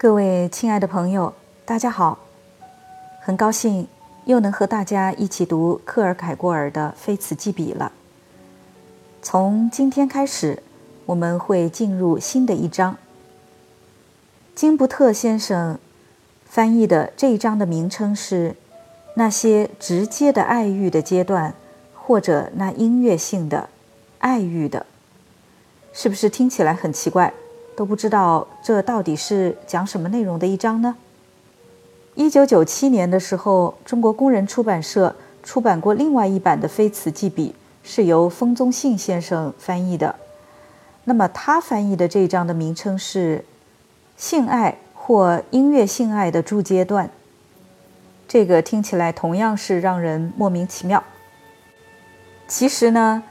各位亲爱的朋友，大家好！很高兴又能和大家一起读克尔凯郭尔的《非此即彼》了。从今天开始，我们会进入新的一章。金布特先生翻译的这一章的名称是《那些直接的爱欲的阶段》，或者那音乐性的爱欲的，是不是听起来很奇怪？都不知道这到底是讲什么内容的一章呢？一九九七年的时候，中国工人出版社出版过另外一版的《非此即彼》，是由封宗信先生翻译的。那么他翻译的这一章的名称是。性爱或音乐性爱的诸阶段，这个听起来同样是让人莫名其妙。其实呢，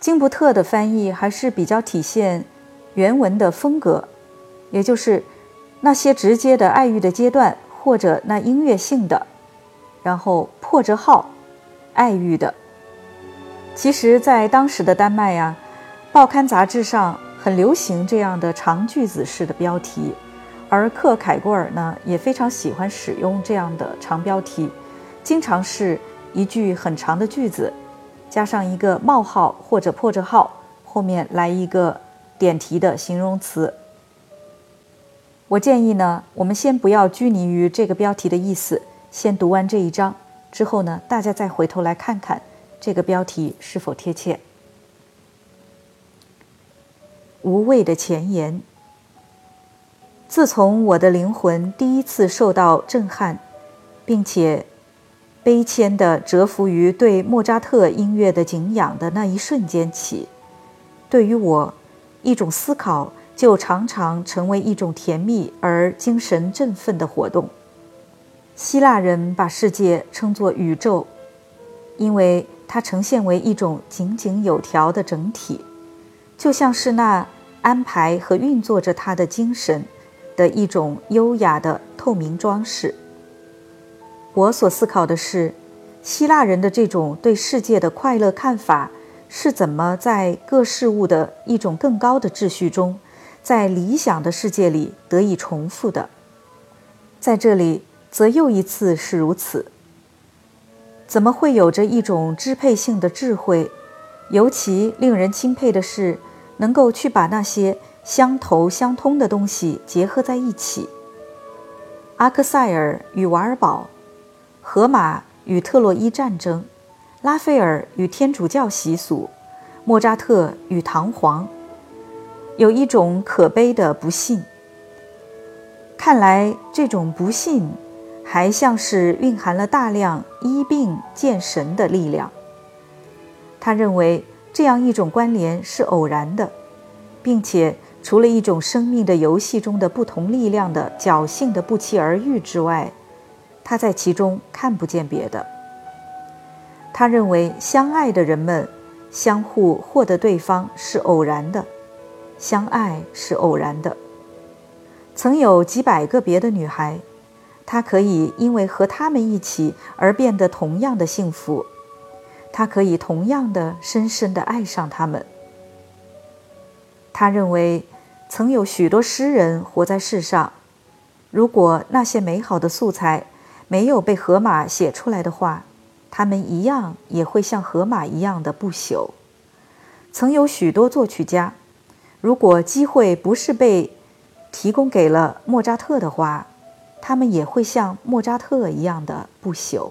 金布特的翻译还是比较体现原文的风格，也就是那些直接的爱欲的阶段，或者那音乐性的，然后破折号爱欲的。其实，在当时的丹麦呀，报刊杂志上。很流行这样的长句子式的标题，而克凯郭尔呢也非常喜欢使用这样的长标题，经常是一句很长的句子，加上一个冒号或者破折号，后面来一个点题的形容词。我建议呢，我们先不要拘泥于这个标题的意思，先读完这一章之后呢，大家再回头来看看这个标题是否贴切。无谓的前言。自从我的灵魂第一次受到震撼，并且悲谦地折服于对莫扎特音乐的敬仰的那一瞬间起，对于我，一种思考就常常成为一种甜蜜而精神振奋的活动。希腊人把世界称作宇宙，因为它呈现为一种井井有条的整体。就像是那安排和运作着他的精神的一种优雅的透明装饰。我所思考的是，希腊人的这种对世界的快乐看法是怎么在各事物的一种更高的秩序中，在理想的世界里得以重复的。在这里，则又一次是如此。怎么会有着一种支配性的智慧？尤其令人钦佩的是。能够去把那些相投相通的东西结合在一起。阿克塞尔与瓦尔堡，荷马与特洛伊战争，拉斐尔与天主教习俗，莫扎特与唐皇，有一种可悲的不幸。看来这种不幸，还像是蕴含了大量医病见神的力量。他认为。这样一种关联是偶然的，并且除了一种生命的游戏中的不同力量的侥幸的不期而遇之外，他在其中看不见别的。他认为相爱的人们相互获得对方是偶然的，相爱是偶然的。曾有几百个别的女孩，他可以因为和她们一起而变得同样的幸福。他可以同样的深深的爱上他们。他认为，曾有许多诗人活在世上，如果那些美好的素材没有被荷马写出来的话，他们一样也会像河马一样的不朽。曾有许多作曲家，如果机会不是被提供给了莫扎特的话，他们也会像莫扎特一样的不朽。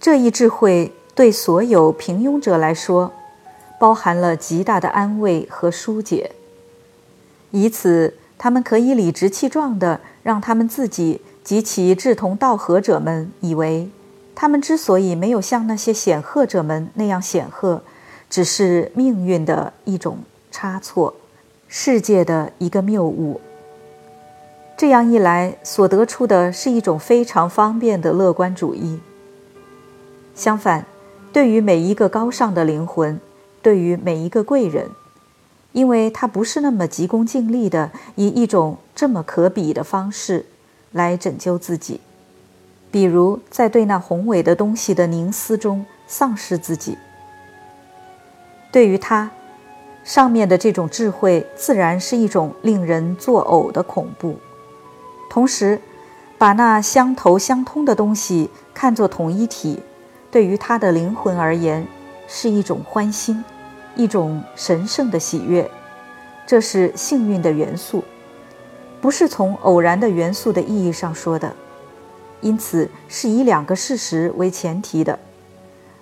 这一智慧。对所有平庸者来说，包含了极大的安慰和疏解。以此，他们可以理直气壮地让他们自己及其志同道合者们以为，他们之所以没有像那些显赫者们那样显赫，只是命运的一种差错，世界的一个谬误。这样一来，所得出的是一种非常方便的乐观主义。相反。对于每一个高尚的灵魂，对于每一个贵人，因为他不是那么急功近利的以一种这么可比的方式来拯救自己，比如在对那宏伟的东西的凝思中丧失自己。对于他，上面的这种智慧自然是一种令人作呕的恐怖，同时把那相投相通的东西看作统一体，对于他的灵魂而言是一种欢欣，一种神圣的喜悦。这是幸运的元素，不是从偶然的元素的意义上说的，因此是以两个事实为前提的，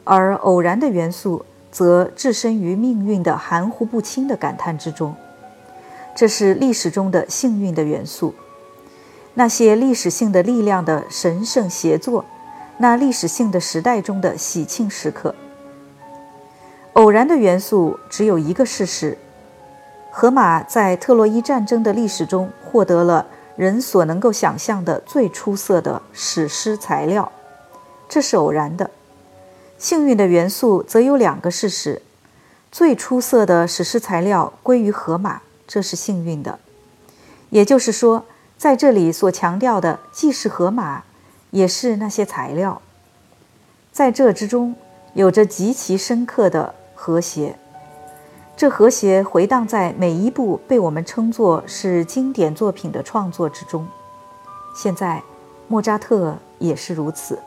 而偶然的元素则置身于命运的含糊不清的感叹之中。这是历史中的幸运的元素，那些历史性的力量的神圣协作，那历史性的时代中的喜庆时刻。偶然的元素只有一个事实。荷马在特洛伊战争的历史中获得了人所能够想象的最出色的史诗材料，这是偶然的。幸运的元素则有两个事实：最出色的史诗材料归于荷马，这是幸运的。也就是说，在这里所强调的既是荷马，也是那些材料，在这之中有着极其深刻的和谐。这和谐回荡在每一部被我们称作是经典作品的创作之中。现在，莫扎特也是如此。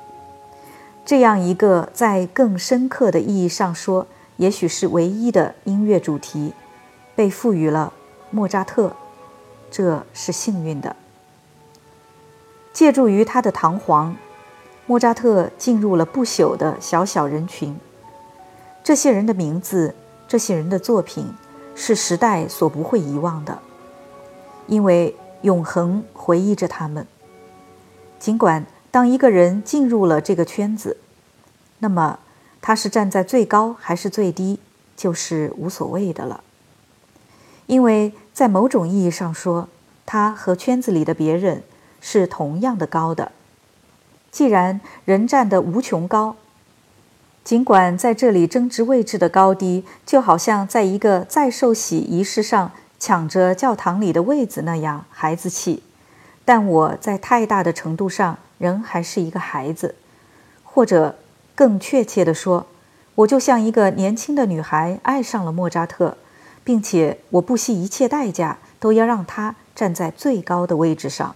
这样一个在更深刻的意义上说，也许是唯一的音乐主题，被赋予了莫扎特，这是幸运的。借助于他的堂皇，莫扎特进入了不朽的小小人群。这些人的名字。这些人的作品是时代所不会遗忘的，因为永恒回忆着他们。尽管当一个人进入了这个圈子，那么他是站在最高还是最低，就是无所谓的了。因为在某种意义上说，他和圈子里的别人是同样的高的。既然人站得无穷高。尽管在这里争执位置的高低，就好像在一个再受洗仪式上抢着教堂里的位子那样孩子气，但我在太大的程度上仍还是一个孩子，或者更确切地说，我就像一个年轻的女孩爱上了莫扎特，并且我不惜一切代价都要让他站在最高的位置上，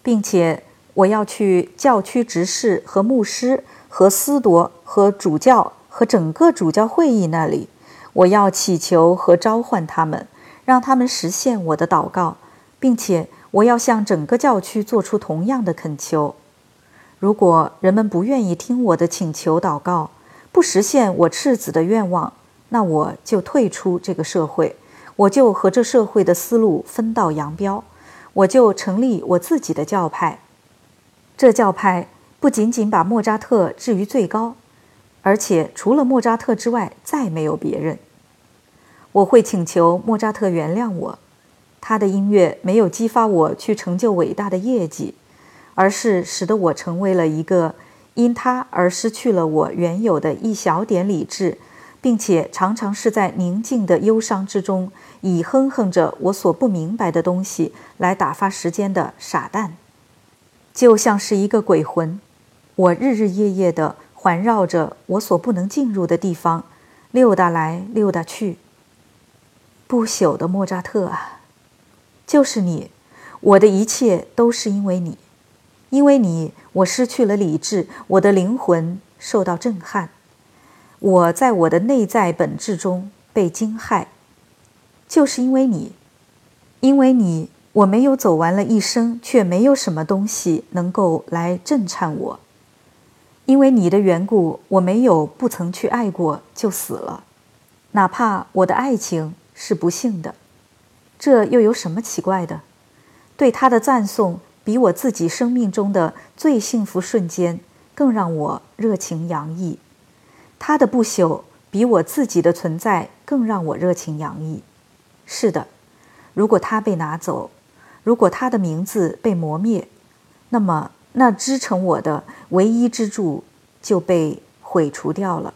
并且我要去教区执事和牧师。和司铎和主教和整个主教会议那里，我要祈求和召唤他们，让他们实现我的祷告，并且我要向整个教区做出同样的恳求。如果人们不愿意听我的请求祷告，不实现我赤子的愿望，那我就退出这个社会，我就和这社会的思路分道扬镳，我就成立我自己的教派。这教派。不仅仅把莫扎特置于最高，而且除了莫扎特之外再没有别人。我会请求莫扎特原谅我，他的音乐没有激发我去成就伟大的业绩，而是使得我成为了一个因他而失去了我原有的一小点理智，并且常常是在宁静的忧伤之中，以哼哼着我所不明白的东西来打发时间的傻蛋，就像是一个鬼魂。我日日夜夜的环绕着我所不能进入的地方，溜达来溜达去。不朽的莫扎特啊，就是你！我的一切都是因为你，因为你，我失去了理智，我的灵魂受到震撼，我在我的内在本质中被惊骇。就是因为你，因为你，我没有走完了一生，却没有什么东西能够来震颤我。因为你的缘故，我没有不曾去爱过就死了，哪怕我的爱情是不幸的，这又有什么奇怪的？对他的赞颂比我自己生命中的最幸福瞬间更让我热情洋溢，他的不朽比我自己的存在更让我热情洋溢。是的，如果他被拿走，如果他的名字被磨灭，那么。那支撑我的唯一支柱就被毁除掉了。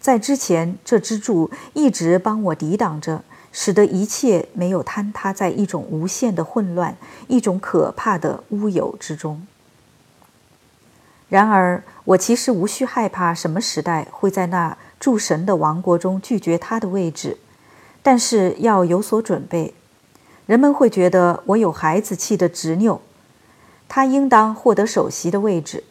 在之前，这支柱一直帮我抵挡着，使得一切没有坍塌在一种无限的混乱、一种可怕的乌有之中。然而，我其实无需害怕什么时代会在那诸神的王国中拒绝他的位置，但是要有所准备。人们会觉得我有孩子气的执拗，他应当获得首席的位置。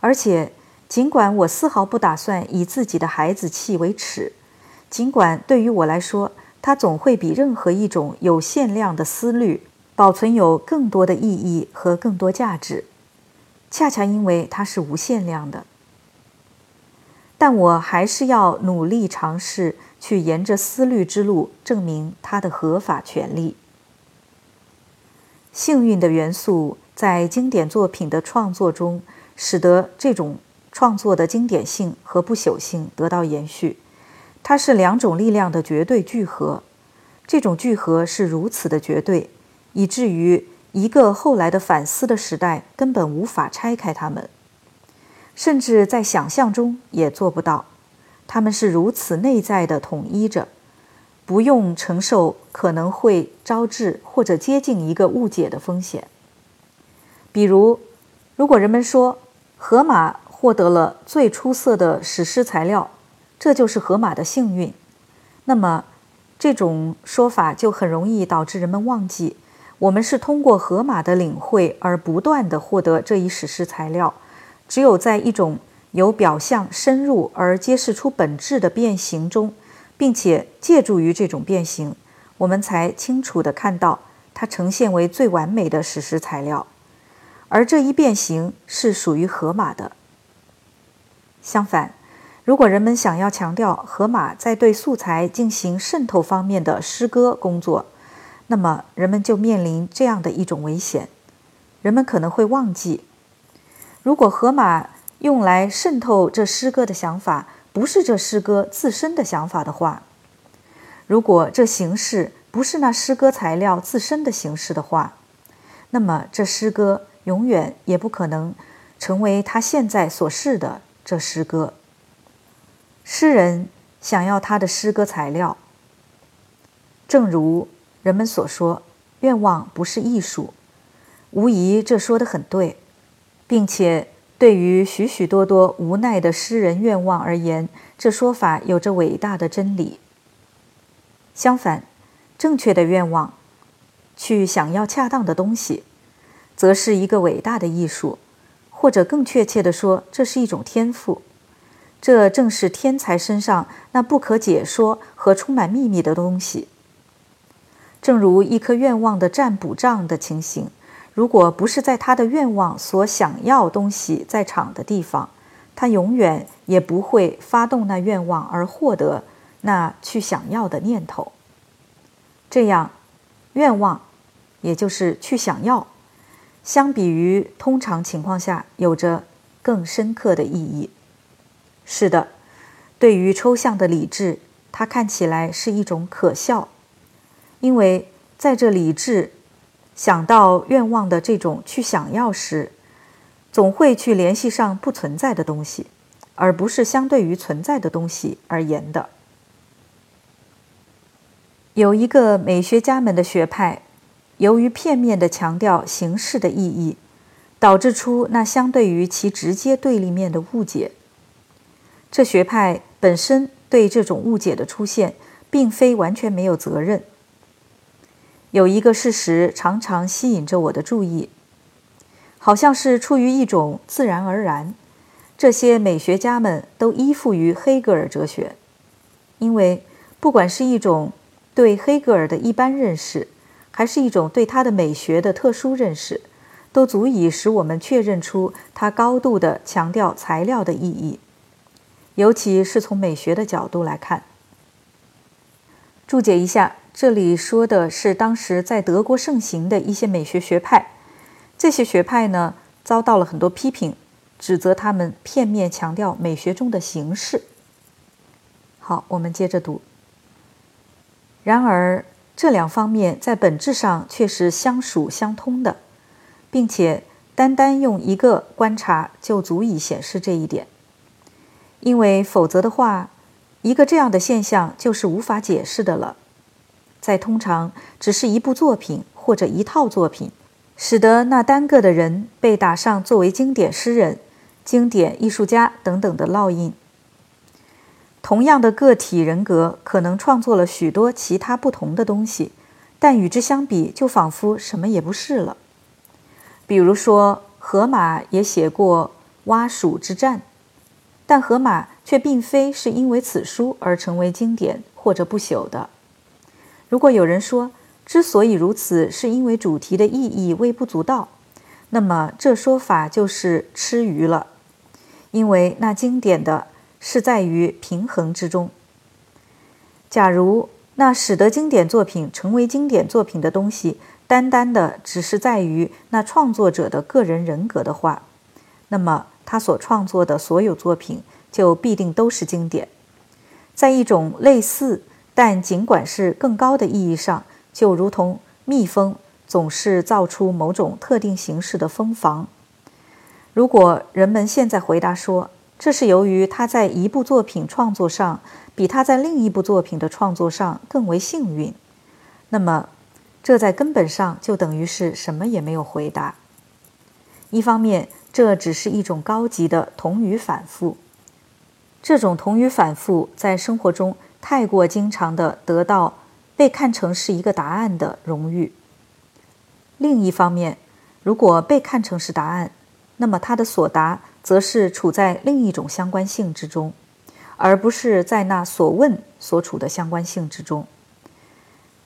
而且，尽管我丝毫不打算以自己的孩子气为耻，尽管对于我来说，它总会比任何一种有限量的思虑保存有更多的意义和更多价值，恰恰因为它是无限量的。但我还是要努力尝试去沿着思虑之路证明它的合法权利。幸运的元素在经典作品的创作中。使得这种创作的经典性和不朽性得到延续，它是两种力量的绝对聚合。这种聚合是如此的绝对，以至于一个后来的反思的时代根本无法拆开它们，甚至在想象中也做不到。它们是如此内在的统一着，不用承受可能会招致或者接近一个误解的风险。比如，如果人们说，荷马获得了最出色的史诗材料，这就是荷马的幸运。那么，这种说法就很容易导致人们忘记，我们是通过荷马的领会而不断地获得这一史诗材料。只有在一种由表象深入而揭示出本质的变形中，并且借助于这种变形，我们才清楚地看到它呈现为最完美的史诗材料。而这一变形是属于荷马的。相反，如果人们想要强调荷马在对素材进行渗透方面的诗歌工作，那么人们就面临这样的一种危险：人们可能会忘记，如果荷马用来渗透这诗歌的想法不是这诗歌自身的想法的话，如果这形式不是那诗歌材料自身的形式的话，那么这诗歌。永远也不可能成为他现在所示的这诗歌。诗人想要他的诗歌材料，正如人们所说，愿望不是艺术。无疑，这说的很对，并且对于许许多多无奈的诗人愿望而言，这说法有着伟大的真理。相反，正确的愿望，去想要恰当的东西。则是一个伟大的艺术，或者更确切地说，这是一种天赋。这正是天才身上那不可解说和充满秘密的东西。正如一颗愿望的占卜杖的情形，如果不是在他的愿望所想要东西在场的地方，他永远也不会发动那愿望而获得那去想要的念头。这样，愿望，也就是去想要。相比于通常情况下，有着更深刻的意义。是的，对于抽象的理智，它看起来是一种可笑，因为在这理智想到愿望的这种去想要时，总会去联系上不存在的东西，而不是相对于存在的东西而言的。有一个美学家们的学派。由于片面地强调形式的意义，导致出那相对于其直接对立面的误解。这学派本身对这种误解的出现，并非完全没有责任。有一个事实常常吸引着我的注意，好像是出于一种自然而然。这些美学家们都依附于黑格尔哲学，因为不管是一种对黑格尔的一般认识。还是一种对他的美学的特殊认识，都足以使我们确认出他高度的强调材料的意义，尤其是从美学的角度来看。注解一下，这里说的是当时在德国盛行的一些美学学派，这些学派呢遭到了很多批评，指责他们片面强调美学中的形式。好，我们接着读。然而。这两方面在本质上却是相属相通的，并且单单用一个观察就足以显示这一点。因为否则的话，一个这样的现象就是无法解释的了。在通常只是一部作品或者一套作品，使得那单个的人被打上作为经典诗人、经典艺术家等等的烙印。同样的个体人格可能创作了许多其他不同的东西，但与之相比，就仿佛什么也不是了。比如说，荷马也写过蛙鼠之战，但荷马却并非是因为此书而成为经典或者不朽的。如果有人说之所以如此，是因为主题的意义微不足道，那么这说法就是吃鱼了，因为那经典的是在于平衡之中。假如那使得经典作品成为经典作品的东西，单单的只是在于那创作者的个人人格的话，那么他所创作的所有作品就必定都是经典。在一种类似但尽管是更高的意义上，就如同蜜蜂总是造出某种特定形式的蜂房。如果人们现在回答说，这是由于他在一部作品创作上比他在另一部作品的创作上更为幸运。那么，这在根本上就等于是什么也没有回答。一方面，这只是一种高级的同语反复，这种同语反复在生活中太过经常的得到被看成是一个答案的荣誉。另一方面，如果被看成是答案，那么他的所答。则是处在另一种相关性之中，而不是在那所问所处的相关性之中。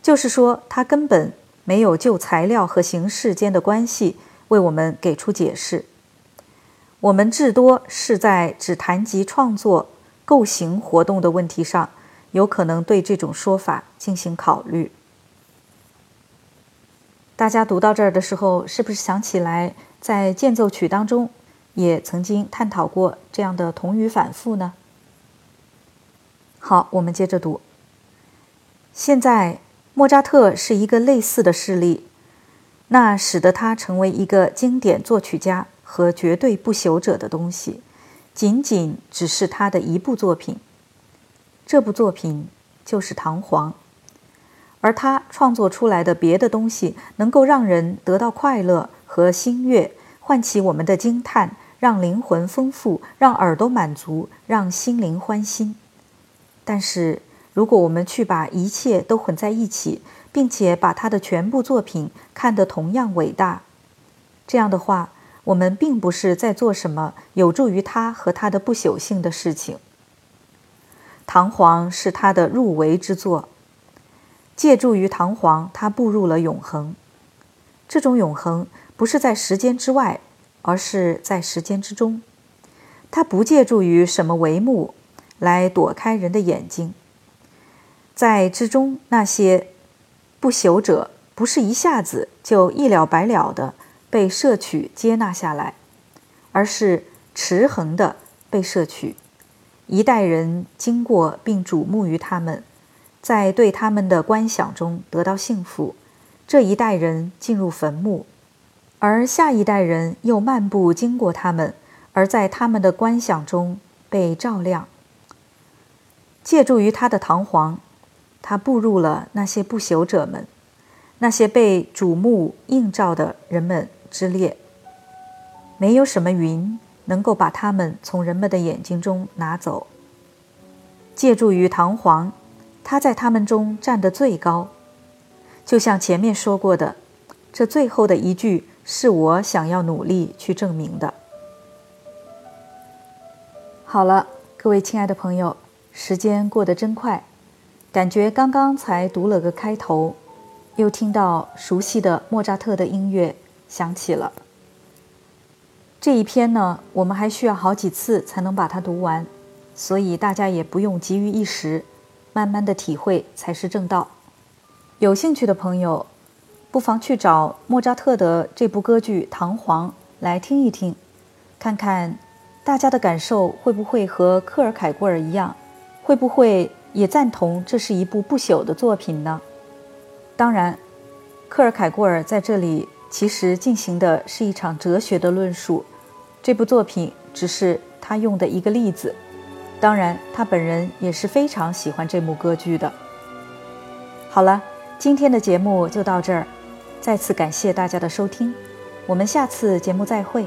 就是说，他根本没有就材料和形式间的关系为我们给出解释。我们至多是在只谈及创作、构型活动的问题上，有可能对这种说法进行考虑。大家读到这儿的时候，是不是想起来在间奏曲当中？也曾经探讨过这样的同语反复呢。好，我们接着读。现在，莫扎特是一个类似的事例，那使得他成为一个经典作曲家和绝对不朽者的东西，仅仅只是他的一部作品。这部作品就是《唐璜》，而他创作出来的别的东西，能够让人得到快乐和欣悦，唤起我们的惊叹。让灵魂丰富，让耳朵满足，让心灵欢心。但是，如果我们去把一切都混在一起，并且把他的全部作品看得同样伟大，这样的话，我们并不是在做什么有助于他和他的不朽性的事情。唐璜是他的入围之作，借助于唐璜，他步入了永恒。这种永恒不是在时间之外。而是在时间之中，他不借助于什么帷幕来躲开人的眼睛。在之中，那些不朽者不是一下子就一了百了的被摄取接纳下来，而是持恒的被摄取。一代人经过并瞩目于他们，在对他们的观想中得到幸福。这一代人进入坟墓。而下一代人又漫步经过他们，而在他们的观想中被照亮。借助于他的堂皇，他步入了那些不朽者们，那些被瞩目映照的人们之列。没有什么云能够把他们从人们的眼睛中拿走。借助于堂皇，他在他们中站得最高。就像前面说过的，这最后的一句。是我想要努力去证明的。好了，各位亲爱的朋友，时间过得真快，感觉刚刚才读了个开头，又听到熟悉的莫扎特的音乐响起了。这一篇呢，我们还需要好几次才能把它读完，所以大家也不用急于一时，慢慢的体会才是正道。有兴趣的朋友。不妨去找莫扎特的这部歌剧《唐璜》来听一听，看看大家的感受会不会和克尔凯郭尔一样，会不会也赞同这是一部不朽的作品呢？当然，克尔凯郭尔在这里其实进行的是一场哲学的论述，这部作品只是他用的一个例子。当然，他本人也是非常喜欢这幕歌剧的。好了，今天的节目就到这儿。再次感谢大家的收听，我们下次节目再会。